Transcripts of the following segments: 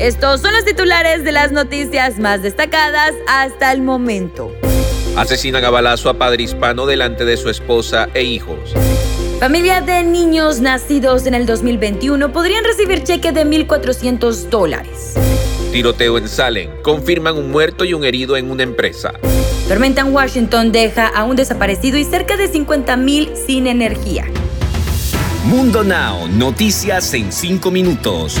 Estos son los titulares de las noticias más destacadas hasta el momento. Asesinan a balazo a padre hispano delante de su esposa e hijos. Familia de niños nacidos en el 2021 podrían recibir cheque de 1.400 dólares. Tiroteo en Salem. Confirman un muerto y un herido en una empresa. Tormenta en Washington deja a un desaparecido y cerca de 50.000 sin energía. Mundo Now, noticias en 5 minutos.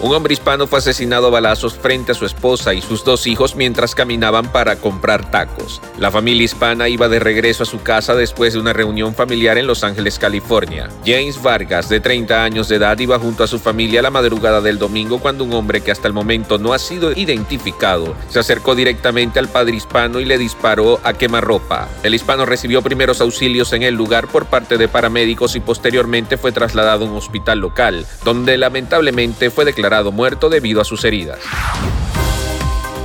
Un hombre hispano fue asesinado a balazos frente a su esposa y sus dos hijos mientras caminaban para comprar tacos. La familia hispana iba de regreso a su casa después de una reunión familiar en Los Ángeles, California. James Vargas, de 30 años de edad, iba junto a su familia la madrugada del domingo cuando un hombre que hasta el momento no ha sido identificado se acercó directamente al padre hispano y le disparó a quemarropa. El hispano recibió primeros auxilios en el lugar por parte de paramédicos y posteriormente fue trasladado a un hospital local, donde lamentablemente fue declarado muerto debido a sus heridas.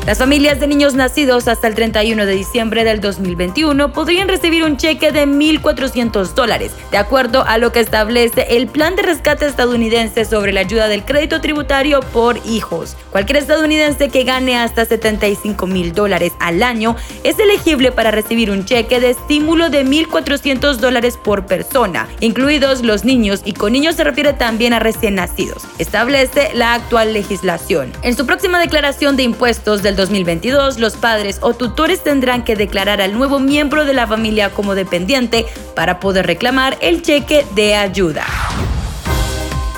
Las familias de niños nacidos hasta el 31 de diciembre del 2021 podrían recibir un cheque de 1.400 dólares, de acuerdo a lo que establece el Plan de Rescate estadounidense sobre la ayuda del crédito tributario por hijos. Cualquier estadounidense que gane hasta 75 mil dólares al año es elegible para recibir un cheque de estímulo de 1.400 dólares por persona, incluidos los niños, y con niños se refiere también a recién nacidos. Establece la actual legislación. En su próxima declaración de impuestos del 2022, los padres o tutores tendrán que declarar al nuevo miembro de la familia como dependiente para poder reclamar el cheque de ayuda.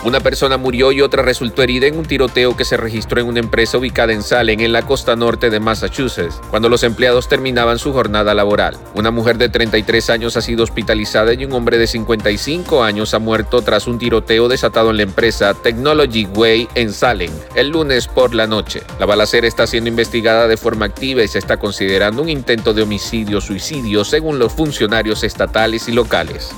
Una persona murió y otra resultó herida en un tiroteo que se registró en una empresa ubicada en Salem, en la costa norte de Massachusetts, cuando los empleados terminaban su jornada laboral. Una mujer de 33 años ha sido hospitalizada y un hombre de 55 años ha muerto tras un tiroteo desatado en la empresa Technology Way en Salem el lunes por la noche. La balacera está siendo investigada de forma activa y se está considerando un intento de homicidio-suicidio según los funcionarios estatales y locales.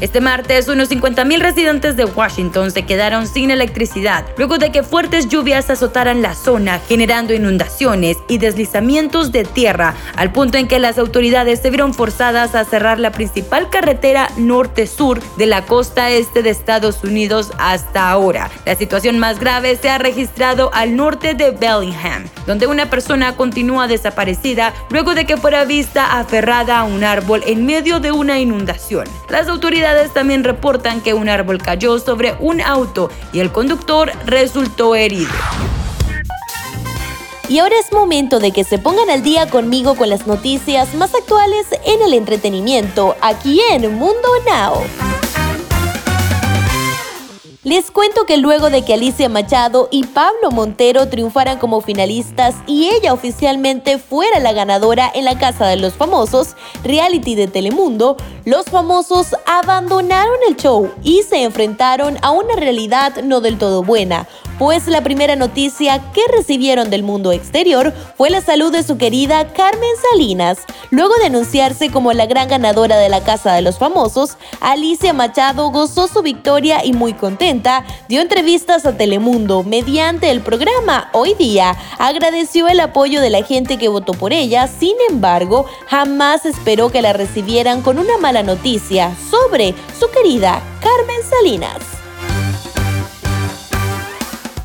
Este martes, unos 50.000 residentes de Washington se quedaron sin electricidad luego de que fuertes lluvias azotaran la zona, generando inundaciones y deslizamientos de tierra, al punto en que las autoridades se vieron forzadas a cerrar la principal carretera norte-sur de la costa este de Estados Unidos hasta ahora. La situación más grave se ha registrado al norte de Bellingham, donde una persona continúa desaparecida luego de que fuera vista aferrada a un árbol en medio de una inundación. Las autoridades también reportan que un árbol cayó sobre un auto y el conductor resultó herido. Y ahora es momento de que se pongan al día conmigo con las noticias más actuales en el entretenimiento, aquí en Mundo Now. Les cuento que luego de que Alicia Machado y Pablo Montero triunfaran como finalistas y ella oficialmente fuera la ganadora en la Casa de los Famosos, reality de Telemundo, los famosos abandonaron el show y se enfrentaron a una realidad no del todo buena, pues la primera noticia que recibieron del mundo exterior fue la salud de su querida Carmen Salinas. Luego de anunciarse como la gran ganadora de la Casa de los Famosos, Alicia Machado gozó su victoria y muy contenta dio entrevistas a Telemundo mediante el programa Hoy Día. Agradeció el apoyo de la gente que votó por ella, sin embargo, jamás esperó que la recibieran con una mala noticia sobre su querida Carmen Salinas.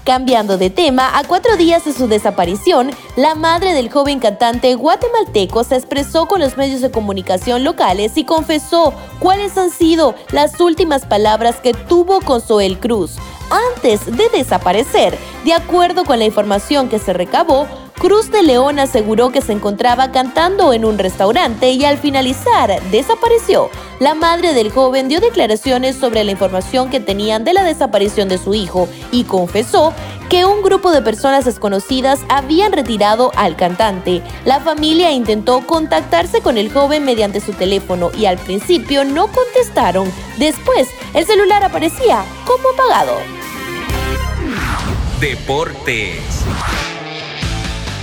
Cambiando de tema, a cuatro días de su desaparición, la madre del joven cantante guatemalteco se expresó con los medios de comunicación locales y confesó cuáles han sido las últimas palabras que tuvo con Zoel Cruz antes de desaparecer. De acuerdo con la información que se recabó, Cruz de León aseguró que se encontraba cantando en un restaurante y al finalizar desapareció. La madre del joven dio declaraciones sobre la información que tenían de la desaparición de su hijo y confesó que un grupo de personas desconocidas habían retirado al cantante. La familia intentó contactarse con el joven mediante su teléfono y al principio no contestaron. Después, el celular aparecía como apagado. Deportes.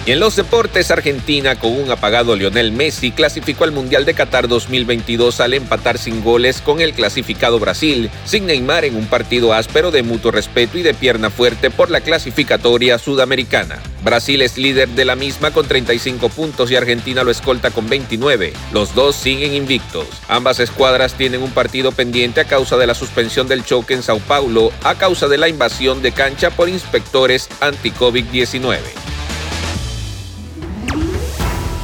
Y en los deportes, Argentina, con un apagado Lionel Messi, clasificó al Mundial de Qatar 2022 al empatar sin goles con el clasificado Brasil, sin Neymar en un partido áspero de mutuo respeto y de pierna fuerte por la clasificatoria sudamericana. Brasil es líder de la misma con 35 puntos y Argentina lo escolta con 29. Los dos siguen invictos. Ambas escuadras tienen un partido pendiente a causa de la suspensión del choque en Sao Paulo a causa de la invasión de cancha por inspectores anti-COVID-19.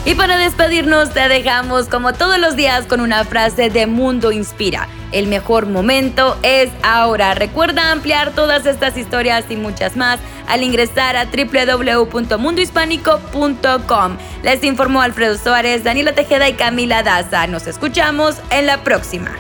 Y para despedirnos te dejamos como todos los días con una frase de Mundo Inspira. El mejor momento es ahora. Recuerda ampliar todas estas historias y muchas más al ingresar a www.mundohispánico.com. Les informó Alfredo Suárez, Daniela Tejeda y Camila Daza. Nos escuchamos en la próxima.